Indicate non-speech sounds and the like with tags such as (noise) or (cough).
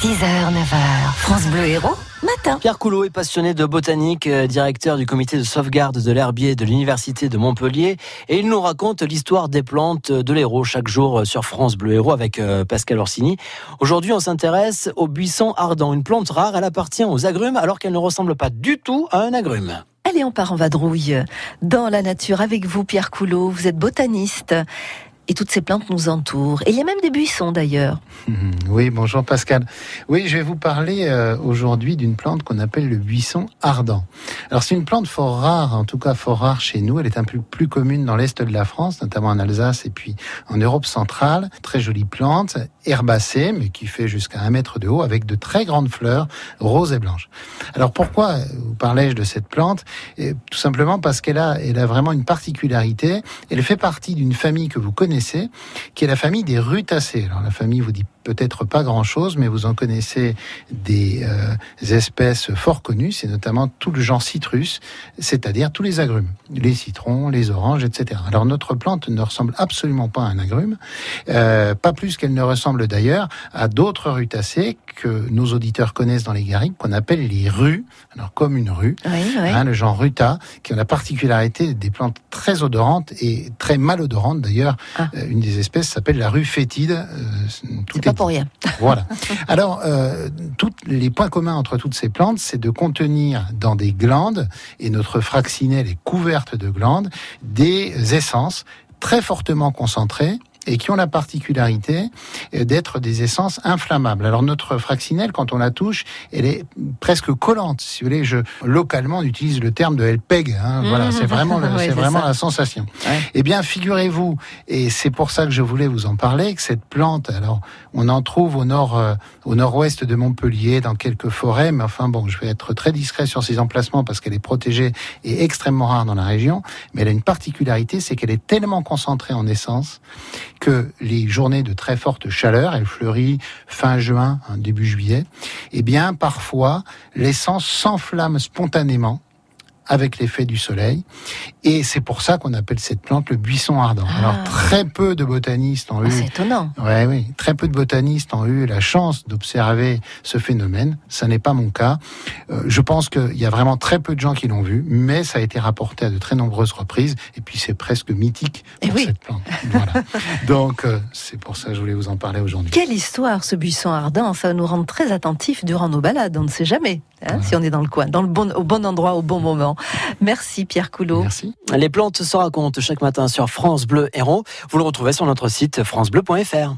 6h, 9h, France Bleu Héros, matin. Pierre Coulot est passionné de botanique, euh, directeur du comité de sauvegarde de l'herbier de l'Université de Montpellier. Et il nous raconte l'histoire des plantes de l'Hérault chaque jour euh, sur France Bleu Héros avec euh, Pascal Orsini. Aujourd'hui, on s'intéresse au buisson ardent. Une plante rare, elle appartient aux agrumes alors qu'elle ne ressemble pas du tout à un agrume. Allez, on part en vadrouille dans la nature avec vous, Pierre Coulot. Vous êtes botaniste et toutes ces plantes nous entourent. Et il y a même des buissons d'ailleurs. (laughs) Oui, bonjour Pascal. Oui, je vais vous parler euh, aujourd'hui d'une plante qu'on appelle le buisson ardent. Alors c'est une plante fort rare, en tout cas fort rare chez nous. Elle est un peu plus commune dans l'est de la France, notamment en Alsace et puis en Europe centrale. Très jolie plante, herbacée, mais qui fait jusqu'à un mètre de haut, avec de très grandes fleurs roses et blanches. Alors pourquoi vous parlais-je de cette plante? Tout simplement parce qu'elle a, elle a vraiment une particularité. Elle fait partie d'une famille que vous connaissez qui est la famille des rutacées. Alors la famille vous dit peut-être pas grand-chose, mais vous en connaissez des euh, espèces fort connues, c'est notamment tout le genre citrus, c'est-à-dire tous les agrumes, les citrons, les oranges, etc. Alors notre plante ne ressemble absolument pas à un agrume, euh, pas plus qu'elle ne ressemble d'ailleurs à d'autres rutacées que nos auditeurs connaissent dans les garrigues, qu'on appelle les rues, alors comme une rue, hein, le genre ruta, qui ont la particularité des plantes très odorantes et très malodorantes d'ailleurs. Ah. Euh, une des espèces s'appelle la rue fétide. Euh, tout est, pour rien. Voilà. (laughs) Alors, euh, tous les points communs entre toutes ces plantes, c'est de contenir dans des glandes, et notre fraccinelle est couverte de glandes, des essences très fortement concentrées et qui ont la particularité euh, d'être des essences inflammables. Alors notre fraccinelle, quand on la touche, elle est presque collante. Si vous voulez, je localement on utilise le terme de LPEG. Hein, mmh. Voilà, c'est vraiment, (laughs) c'est vraiment la sensation. Eh bien, figurez-vous, et c'est pour ça que je voulais vous en parler, que cette plante, alors on en trouve au nord, euh, au nord-ouest de Montpellier, dans quelques forêts, mais enfin bon, je vais être très discret sur ces emplacements parce qu'elle est protégée et extrêmement rare dans la région. Mais elle a une particularité, c'est qu'elle est tellement concentrée en essence que les journées de très forte chaleur, elle fleurit fin juin, hein, début juillet, eh bien parfois l'essence s'enflamme spontanément avec l'effet du soleil. Et c'est pour ça qu'on appelle cette plante le buisson ardent. Ah. Alors très peu de botanistes ont ah, eu. C'est étonnant. Ouais, oui, très peu de botanistes ont eu la chance d'observer ce phénomène. Ça n'est pas mon cas. Euh, je pense qu'il y a vraiment très peu de gens qui l'ont vu, mais ça a été rapporté à de très nombreuses reprises. Et puis c'est presque mythique pour oui. cette plante. Voilà. (laughs) Donc euh, c'est pour ça que je voulais vous en parler aujourd'hui. Quelle histoire ce buisson ardent Ça va nous rendre très attentifs durant nos balades. On ne sait jamais hein, si on est dans le coin, dans le bon, au bon endroit, au bon moment. Merci Pierre Coulot. Merci. Les plantes se racontent chaque matin sur France Bleu Héros. Vous le retrouvez sur notre site francebleu.fr.